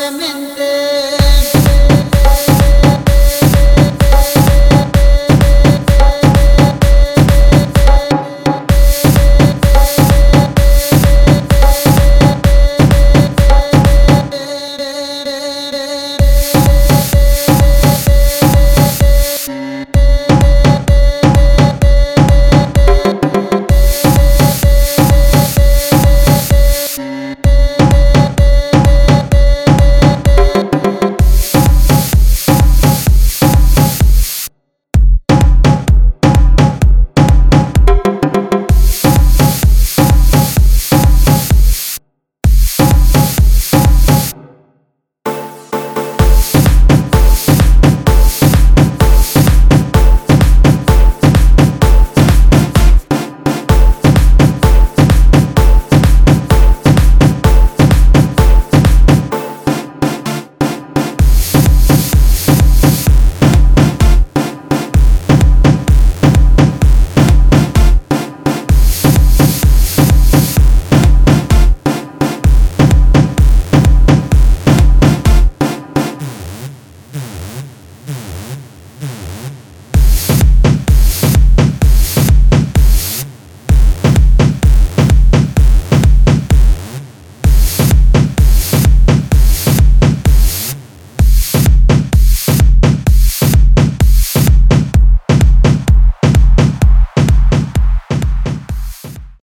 suavemente.